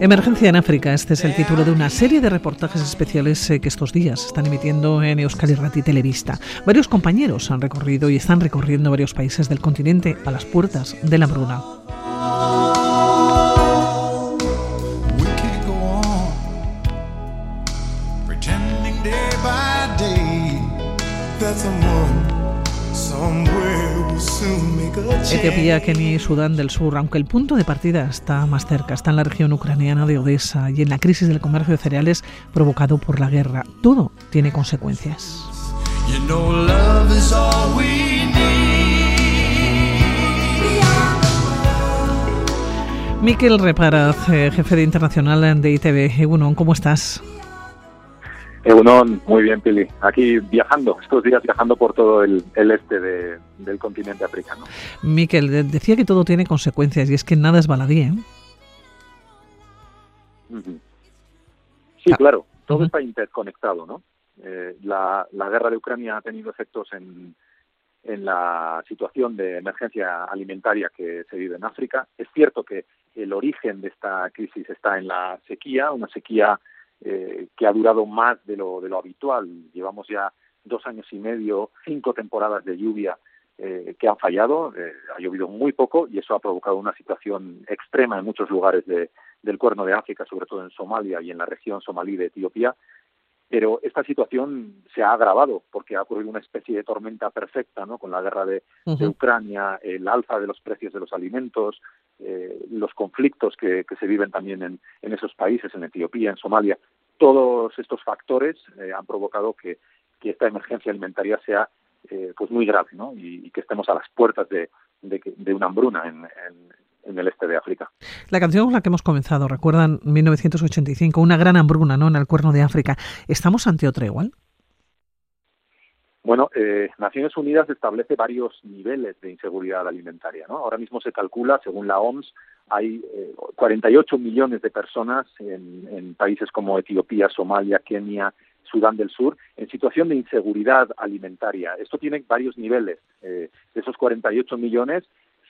Emergencia en África, este es el título de una serie de reportajes especiales eh, que estos días están emitiendo en Euskal Irrati Televista. Varios compañeros han recorrido y están recorriendo varios países del continente a las puertas de la hambruna. Etiopía, Kenia y Sudán del Sur, aunque el punto de partida está más cerca, está en la región ucraniana de Odessa y en la crisis del comercio de cereales provocado por la guerra. Todo tiene consecuencias. Miquel Reparaz, eh, jefe de internacional de ITV. Egunon, ¿cómo estás? Egunon, muy bien, Pili. Aquí viajando, estos días viajando por todo el, este del continente africano. Miquel, decía que todo tiene consecuencias y es que nada es baladí, ¿eh? Sí, ah. claro, todo está interconectado, ¿no? Eh, la, guerra de Ucrania ha tenido efectos en, en la situación de emergencia alimentaria que se vive en África. Es cierto que el origen de esta crisis está en la sequía, una sequía eh, que ha durado más de lo, de lo habitual. Llevamos ya dos años y medio, cinco temporadas de lluvia eh, que han fallado, eh, ha llovido muy poco y eso ha provocado una situación extrema en muchos lugares de, del cuerno de África, sobre todo en Somalia y en la región somalí de Etiopía. Pero esta situación se ha agravado porque ha ocurrido una especie de tormenta perfecta, ¿no? Con la guerra de, Ucrania, el alza de los precios de los alimentos, eh, los conflictos que, se viven también en, esos países, en Etiopía, en Somalia. Todos estos factores eh, han provocado que, esta emergencia alimentaria sea eh, pues muy grave, ¿no? Y, que estemos a las puertas de, una hambruna en, en el este de África. La canción con la que hemos comenzado, recuerdan 1985, una gran hambruna ¿no? en el cuerno de África. ¿Estamos ante otra igual? Bueno, eh, Naciones Unidas establece varios niveles de inseguridad alimentaria. Ahora mismo se calcula, según la OMS, hay 48 eh, millones de personas en, países como Etiopía, Somalia, Kenia, Sudán del Sur, en situación de inseguridad alimentaria. Esto tiene varios niveles. Eh, de esos 48 millones,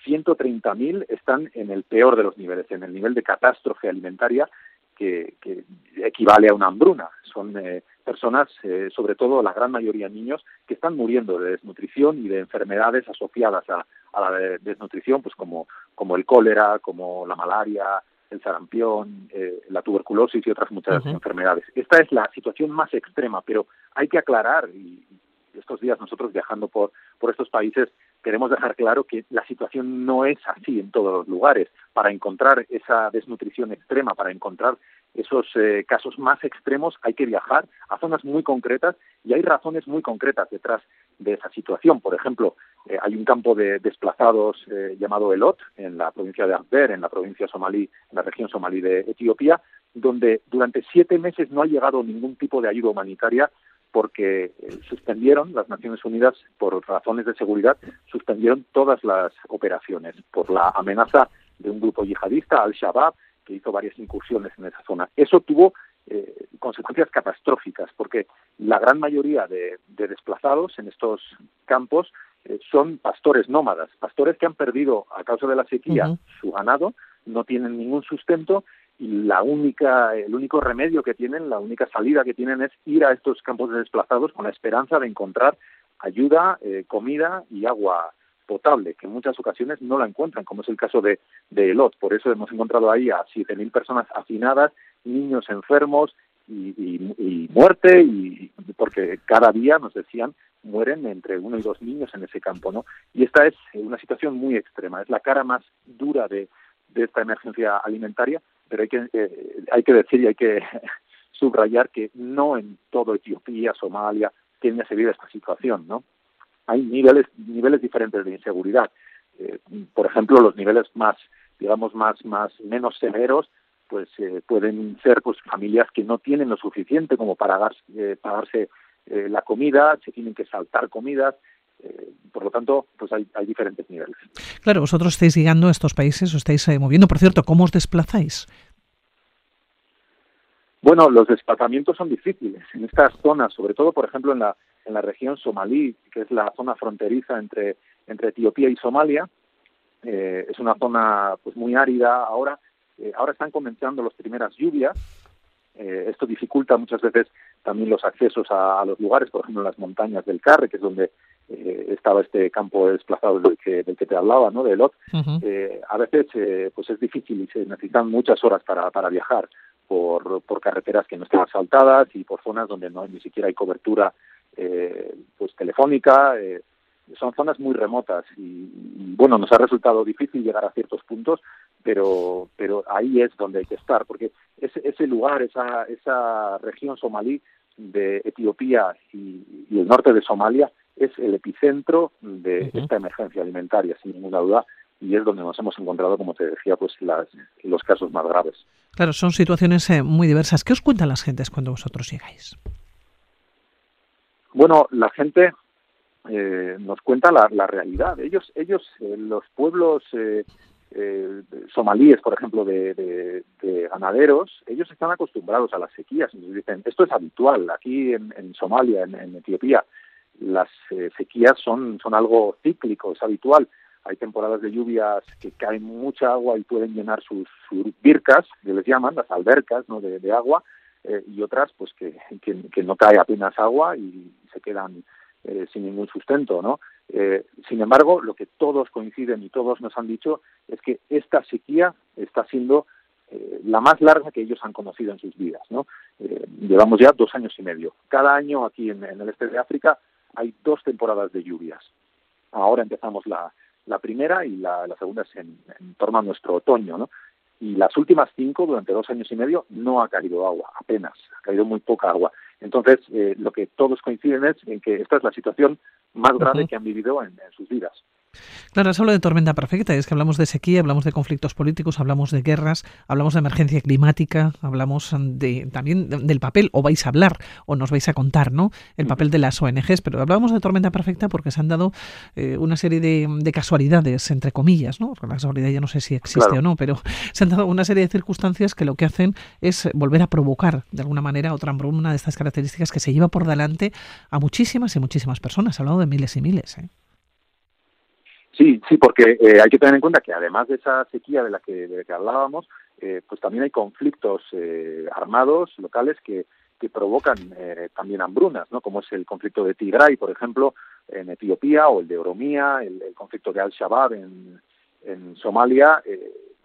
130.000 están en el peor de los niveles, en el nivel de catástrofe alimentaria que, equivale a una hambruna. Son eh, personas, eh, sobre todo la gran mayoría niños, que están muriendo de desnutrición y de enfermedades asociadas a, la desnutrición, pues como, como el cólera, como la malaria, el sarampión, eh, la tuberculosis y otras muchas enfermedades. Esta es la situación más extrema, pero hay que aclarar, y estos días nosotros viajando por, por estos países, queremos dejar claro que la situación no es así en todos los lugares. Para encontrar esa desnutrición extrema, para encontrar esos eh, casos más extremos, hay que viajar a zonas muy concretas y hay razones muy concretas detrás de esa situación. Por ejemplo, eh, hay un campo de desplazados eh, llamado Elot, en la provincia de Amber, en la provincia somalí, en la región somalí de Etiopía, donde durante siete meses no ha llegado ningún tipo de ayuda humanitaria porque eh, suspendieron, las Naciones Unidas, por razones de seguridad, suspendieron todas las operaciones por la amenaza de un grupo yihadista, Al-Shabaab, que hizo varias incursiones en esa zona. Eso tuvo eh, consecuencias catastróficas, porque la gran mayoría de, desplazados en estos campos eh, son pastores nómadas, pastores que han perdido a causa de la sequía su ganado, no tienen ningún sustento la única, el único remedio que tienen, la única salida que tienen es ir a estos campos de desplazados con la esperanza de encontrar ayuda, eh, comida y agua potable, que en muchas ocasiones no la encuentran, como es el caso de, de Elot. Por eso hemos encontrado ahí a 7.000 personas hacinadas, niños enfermos y, y, muerte, y porque cada día, nos decían, mueren entre uno y dos niños en ese campo, ¿no? Y esta es una situación muy extrema, es la cara más dura de, de esta emergencia alimentaria, pero hay que, eh, hay que decir y hay que subrayar que no en todo Etiopía, Somalia, Kenia se vive esta situación, ¿no? Hay niveles, niveles diferentes de inseguridad. Eh, por ejemplo, los niveles más digamos, más, más menos severos, pues eh, pueden ser pues familias que no tienen lo suficiente como para eh, pagarse eh, la comida, se tienen que saltar comidas, por lo tanto, pues hay, hay, diferentes niveles. Claro, vosotros estáis llegando a estos países, os estáis moviendo. Por cierto, ¿cómo os desplazáis? Bueno, los desplazamientos son difíciles en estas zonas, sobre todo, por ejemplo, en la, en la región somalí, que es la zona fronteriza entre, entre Etiopía y Somalia. es una zona pues muy árida ahora eh, ahora están comenzando las primeras lluvias. Eh, esto dificulta muchas veces también los accesos a, los lugares, por ejemplo, en las montañas del Carre, que es donde eh, estaba este campo desplazado del que, del que te hablaba, ¿no? de Lot. a veces pues es difícil y se necesitan muchas horas para, para viajar por, por carreteras que no están asfaltadas y por zonas donde no ni siquiera hay cobertura pues telefónica son zonas muy remotas y, bueno nos ha resultado difícil llegar a ciertos puntos pero pero ahí es donde hay que estar porque ese, ese lugar esa esa región somalí de Etiopía y, el norte de Somalia es el epicentro de esta emergencia alimentaria sin ninguna duda y es donde nos hemos encontrado, como te decía, pues las, los casos más graves. Claro, son situaciones eh, muy diversas. ¿Qué os cuentan las gentes cuando vosotros llegáis? Bueno, la gente eh, nos cuenta la, la, realidad. Ellos, ellos eh, los pueblos eh, eh, somalíes, por ejemplo, de, de, ganaderos, ellos están acostumbrados a las sequías. Entonces dicen, esto es habitual. Aquí en, en Somalia, en, Etiopía, las sequías son, son algo cíclico, es habitual. Hay temporadas de lluvias que caen mucha agua y pueden llenar sus, sus bircas, que les llaman, las albercas ¿no? de, agua, y otras pues que, que, que no cae apenas agua y se quedan eh, sin ningún sustento, ¿no? Eh, sin embargo, lo que todos coinciden y todos nos han dicho es que esta sequía está siendo eh, la más larga que ellos han conocido en sus vidas, ¿no? llevamos ya dos años y medio. Cada año aquí en, el este de África hay dos temporadas de lluvias. Ahora empezamos la, la primera y la, segunda es en, en, torno a nuestro otoño, ¿no? Y las últimas cinco, durante dos años y medio, no ha caído agua, apenas, ha caído muy poca agua. Entonces, eh, lo que todos coinciden es en que esta es la situación más grave que han vivido en sus vidas. Claro, has hablado de tormenta perfecta, y es que hablamos de sequía, hablamos de conflictos políticos, hablamos de guerras, hablamos de emergencia climática, hablamos de, también del papel, o vais a hablar, o nos vais a contar, ¿no? El papel de las ONGs, pero hablamos de tormenta perfecta porque se han dado eh, una serie de, casualidades, entre comillas, ¿no? La casualidad ya no sé si existe o no, pero se han dado una serie de circunstancias que lo que hacen es volver a provocar, de alguna manera, otra hambruna de estas características que se lleva por delante a muchísimas y muchísimas personas. Ha hablado de miles y miles, ¿eh? Sí, sí, porque eh, hay que tener en cuenta que además de esa sequía de la que, de la que hablábamos, eh, pues también hay conflictos eh, armados locales que, que provocan también hambrunas, ¿no? Como es el conflicto de Tigray, por ejemplo, en Etiopía, o el de Oromía, el, conflicto de Al-Shabaab en, en Somalia.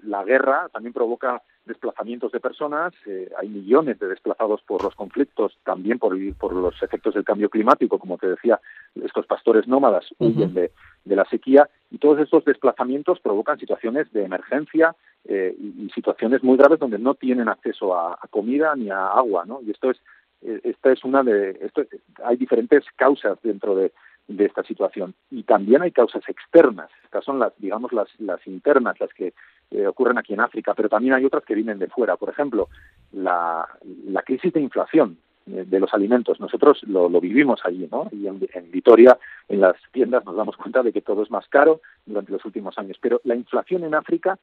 La guerra también provoca desplazamientos de personas, eh, hay millones de desplazados por los conflictos, también por, por los efectos del cambio climático, como te decía, estos pastores nómadas huyen de, de, la sequía y todos estos desplazamientos provocan situaciones de emergencia eh, y, situaciones muy graves donde no tienen acceso a, comida ni a agua, ¿no? Y esto es eh, esta es una de esto hay diferentes causas dentro de, de esta situación. Y también hay causas externas. Estas son las, digamos, las, las internas, las que eh, ocurren aquí en África, pero también hay otras que vienen de fuera. Por ejemplo, la, la crisis de inflación eh, de los alimentos. Nosotros lo, lo vivimos allí, ¿no? Y en, Vitoria, en las tiendas, nos damos cuenta de que todo es más caro durante los últimos años. Pero la inflación en África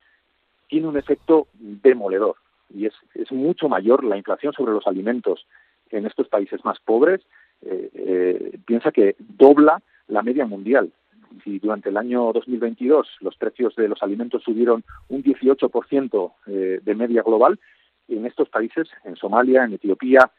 tiene un efecto demoledor y es, es mucho mayor la inflación sobre los alimentos en estos países más pobres eh, eh, piensa que dobla la media mundial. Si durante el año 2022 los precios de los alimentos subieron un 18% eh, de media global, en estos países, en Somalia, en Etiopía,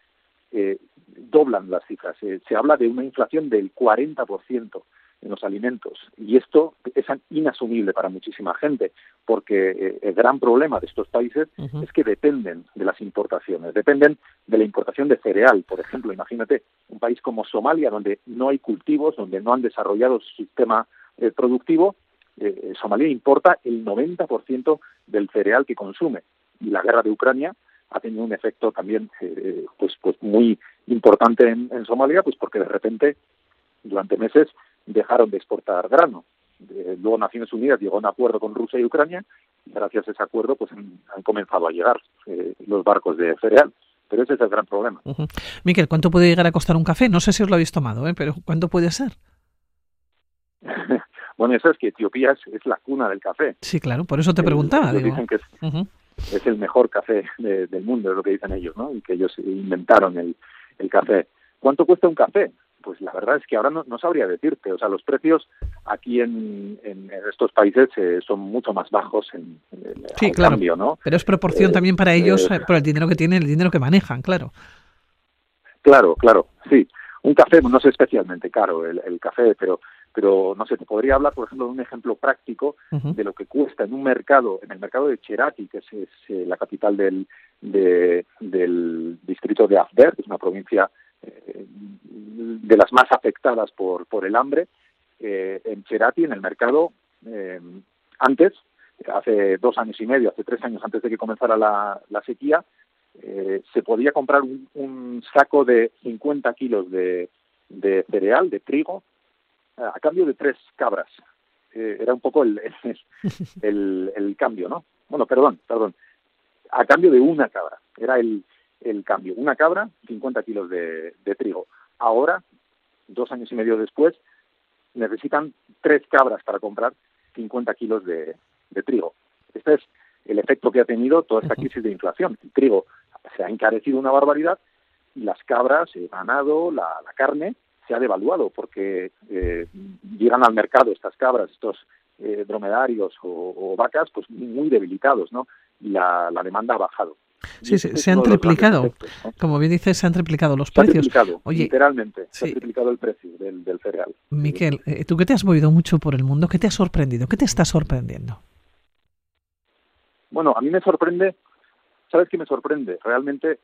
doblan las cifras. se habla de una inflación del 40% en los alimentos. Y esto es inasumible para muchísima gente, porque eh, el gran problema de estos países es que dependen de las importaciones, dependen de la importación de cereal. Por ejemplo, imagínate un país como Somalia, donde no hay cultivos, donde no han desarrollado su sistema eh, productivo, eh, Somalia importa el 90% del cereal que consume. Y la guerra de Ucrania ha tenido un efecto también pues, pues muy importante en, en Somalia, pues porque de repente durante meses dejaron de exportar grano. luego Naciones Unidas llegó a un acuerdo con Rusia y Ucrania y gracias a ese acuerdo pues han, comenzado a llegar los barcos de cereal. Pero ese es el gran problema. Miquel, ¿cuánto puede llegar a costar un café? No sé si os lo habéis tomado, pero ¿cuánto puede ser? bueno, eso es que Etiopía es, la cuna del café. Sí, claro, por eso te preguntaba. Dicen que es, el mejor café del mundo, es lo que dicen ellos, ¿no? Y que ellos inventaron el, el café. ¿Cuánto cuesta un café? Pues la verdad es que ahora no, sabría decirte. O sea, los precios aquí en, estos países eh, son mucho más bajos en, sí, claro. cambio, ¿no? Pero es proporción eh, también para ellos eh, por el dinero que tienen, el dinero que manejan, claro. Claro, claro, sí. Un café no es especialmente caro el, café, pero pero no sé, te podría hablar, por ejemplo, de un ejemplo práctico de lo que cuesta en un mercado, en el mercado de Cherati, que es, la capital del, del distrito de Afder, que es una provincia eh, de las más afectadas por, por el hambre, eh, en Cherati, en el mercado, eh, antes, hace dos años y medio, hace tres años antes de que comenzara la, la sequía, se podía comprar un, saco de 50 kilos de, de cereal, de trigo, a cambio de tres cabras. era un poco el, el, el, cambio, ¿no? Bueno, perdón, perdón. A cambio de una cabra. Era el, el cambio. Una cabra, 50 kilos de, trigo. Ahora, dos años y medio después, necesitan tres cabras para comprar 50 kilos de, trigo. Este es el efecto que ha tenido toda esta crisis de inflación. El trigo se ha encarecido una barbaridad y las cabras, el ganado, la, carne, se ha devaluado porque eh, llegan al mercado estas cabras, estos eh, dromedarios o, vacas, pues muy debilitados, ¿no? Y la demanda ha bajado. Sí, se, han triplicado. Como bien dices, se han triplicado los precios. Oye, literalmente, se ha triplicado el precio del, cereal. Miquel, eh, tú que te has movido mucho por el mundo, ¿qué te ha sorprendido? ¿Qué te está sorprendiendo? Bueno, a mí me sorprende, ¿sabes qué me sorprende? Realmente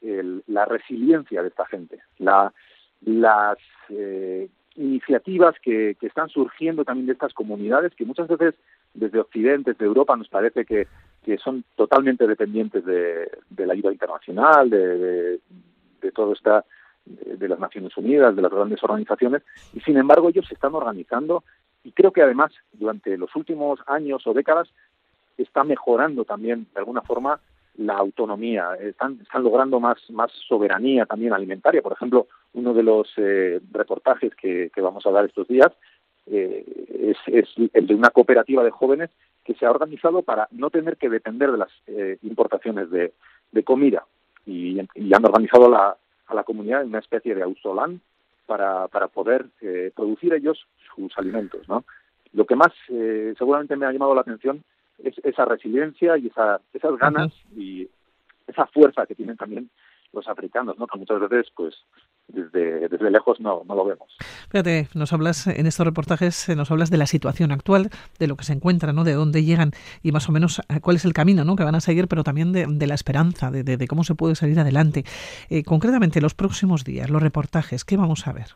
la resiliencia de esta gente, la, las eh, iniciativas que, que, están surgiendo también de estas comunidades que muchas veces desde Occidente, desde Europa, nos parece que que son totalmente dependientes de, la ayuda internacional, de, de, todo esta de las Naciones Unidas, de las grandes organizaciones, y sin embargo ellos se están organizando y creo que además durante los últimos años o décadas está mejorando también de alguna forma la autonomía, están, logrando más, más soberanía también alimentaria. Por ejemplo, uno de los eh, reportajes que, vamos a dar estos días eh, es, el de una cooperativa de jóvenes que se ha organizado para no tener que depender de las eh, importaciones de, comida y, han organizado la, a la comunidad en una especie de autolan para, para poder eh, producir ellos sus alimentos. ¿no? Lo que más eh, seguramente me ha llamado la atención es esa resiliencia y esa, esas ganas y esa fuerza que tienen también los africanos, ¿no? que muchas veces pues desde, desde lejos no, no lo vemos. Fíjate, nos hablas en estos reportajes, eh, nos hablas de la situación actual, de lo que se encuentra, ¿no? de dónde llegan y más o menos eh, cuál es el camino ¿no? que van a seguir, pero también de, la esperanza, de, de, cómo se puede salir adelante. Eh, concretamente, los próximos días, los reportajes, ¿qué vamos a ver?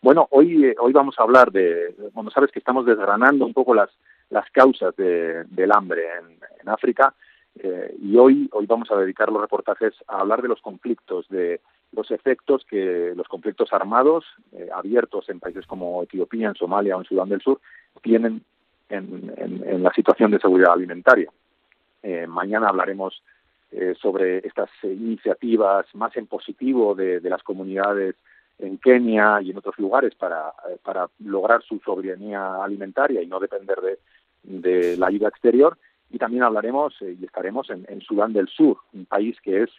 Bueno, hoy, hoy vamos a hablar de, bueno, sabes que estamos desgranando un poco las, las causas del hambre en, en África eh, y hoy, hoy vamos a dedicar los reportajes a hablar de los conflictos, de los efectos que los conflictos armados eh, abiertos en países como Etiopía, en Somalia o en Sudán del Sur tienen en, la situación de seguridad alimentaria. Eh, mañana hablaremos sobre estas iniciativas más en positivo de, las comunidades en Kenia y en otros lugares para, para lograr su soberanía alimentaria y no depender de, de la ayuda exterior y también hablaremos eh, y estaremos en, Sudán del Sur, un país que es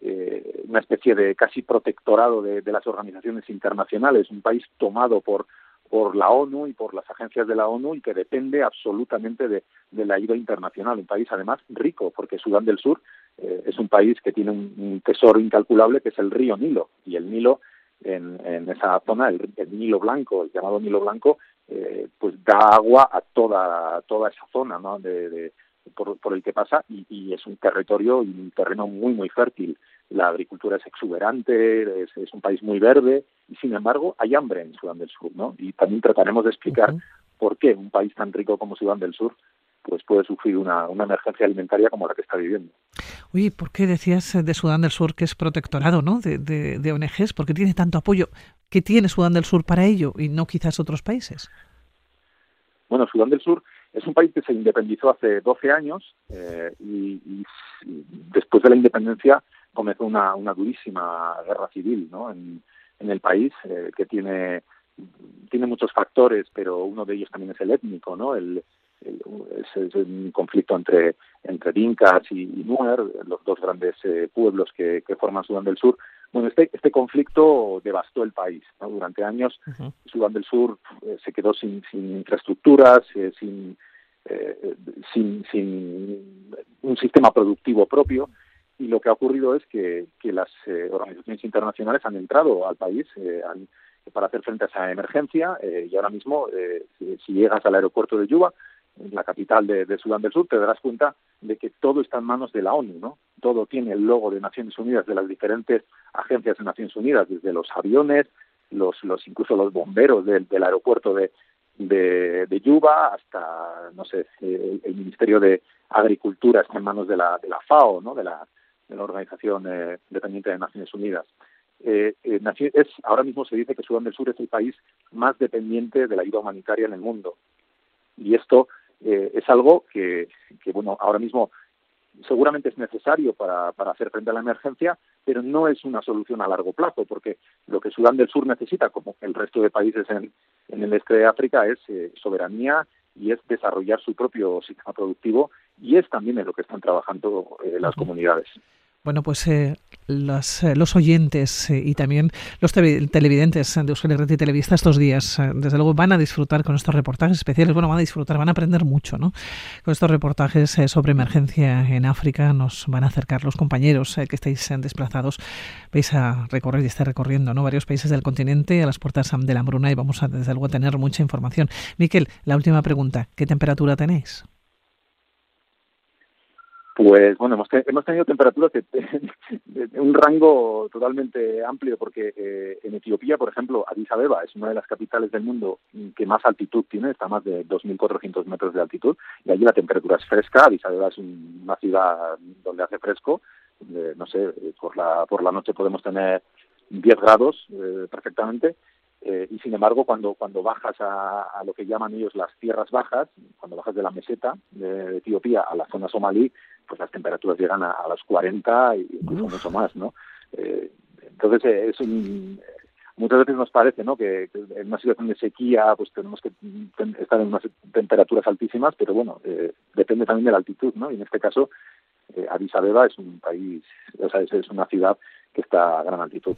eh, una especie de casi protectorado de, las organizaciones internacionales, un país tomado por, por la ONU y por las agencias de la ONU y que depende absolutamente de, la ayuda internacional. Un país además rico, porque Sudán del Sur eh, es un país que tiene un, tesoro incalculable que es el río Nilo. Y el Nilo, en, esa zona, el, Nilo Blanco, el llamado Nilo Blanco, pues da agua a toda, toda esa zona ¿no? de, por, el que pasa y, es un territorio y un terreno muy, muy fértil. La agricultura es exuberante, es, un país muy verde y sin embargo hay hambre en Sudán del Sur, ¿no? Y también trataremos de explicar por qué un país tan rico como Sudán del Sur pues puede sufrir una, una emergencia alimentaria como la que está viviendo. Oye, ¿por qué decías de Sudán del Sur que es protectorado ¿no? de, de, de ONGs? ¿Por qué tiene tanto apoyo? ¿Qué tiene Sudán del Sur para ello y no quizás otros países? Bueno, Sudán del Sur es un país que se independizó hace 12 años eh, y, después de la independencia comenzó una, durísima guerra civil en, el país eh, que tiene tiene muchos factores, pero uno de ellos también es el étnico, ¿no? El, es, un conflicto entre entre y, Nuer, los dos grandes eh, pueblos que, forman Sudán del Sur. Bueno, este, este conflicto devastó el país. Durante años, Sudán del Sur eh, se quedó sin, sin infraestructuras, eh, sin, sin, sin un sistema productivo propio. Y lo que ha ocurrido es que, que las organizaciones internacionales han entrado al país, han, para hacer frente a esa emergencia eh, y ahora mismo eh, si, llegas al aeropuerto de Yuba, la capital de, Sudán del Sur, te darás cuenta de que todo está en manos de la ONU, ¿no? Todo tiene el logo de Naciones Unidas, de las diferentes agencias de Naciones Unidas, desde los aviones, los, los incluso los bomberos del, aeropuerto de, de, Yuba hasta, no sé, el, Ministerio de Agricultura está en manos de la, de la FAO, ¿no? De la, de la Organización eh, Dependiente de Naciones Unidas. Eh, eh, ahora mismo se dice que Sudán del Sur es el país más dependiente de la ayuda humanitaria en el mundo. Y esto eh, es algo que, que, bueno, ahora mismo seguramente es necesario para, para hacer frente a la emergencia, pero no es una solución a largo plazo, porque lo que Sudán del Sur necesita, como el resto de países en, en el este de África, es soberanía y es desarrollar su propio sistema productivo y es también en lo que están trabajando las comunidades. Bueno, pues eh, las, eh, los oyentes eh, y también los televidentes de Euskal Herrera y Televista estos días, desde luego, van a disfrutar con estos reportajes especiales. Bueno, van a disfrutar, van a aprender mucho, ¿no? Con estos reportajes sobre emergencia en África nos van a acercar los compañeros que estáis desplazados. Vais a recorrer y estar recorriendo, ¿no? Varios países del continente a las puertas de la hambruna y vamos a, desde luego, a tener mucha información. Miquel, la última pregunta. ¿Qué temperatura tenéis? Pues bueno, hemos, hemos tenido temperaturas de, un rango totalmente amplio, porque eh, en Etiopía, por ejemplo, Addis Abeba es una de las capitales del mundo que más altitud tiene, está a más de 2.400 metros de altitud, y allí la temperatura es fresca. Addis Abeba es una ciudad donde hace fresco, no sé, por la, por la noche podemos tener 10 grados eh, perfectamente, eh, y sin embargo, cuando, cuando bajas a, lo que llaman ellos las tierras bajas, cuando bajas de la meseta de Etiopía a la zona somalí, pues las temperaturas llegan a, a los 40 y incluso mucho más, ¿no? Eh, entonces, eh, es muchas veces nos parece ¿no? Que, en una situación de sequía pues tenemos que estar en unas temperaturas altísimas, pero bueno, depende también de la altitud, ¿no? Y en este caso, Addis Abeba es un país, o sea, es una ciudad que está a gran altitud.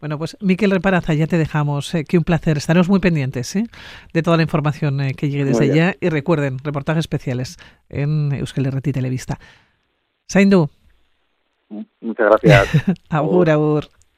Bueno, pues Miquel Reparaza, ya te dejamos. Eh, que un placer. Estaremos muy pendientes ¿eh? de toda la información eh, que llegue desde allá. Y recuerden, reportajes especiales en Euskal Herreti Televista. Saindu. Muchas gracias. agur, agur.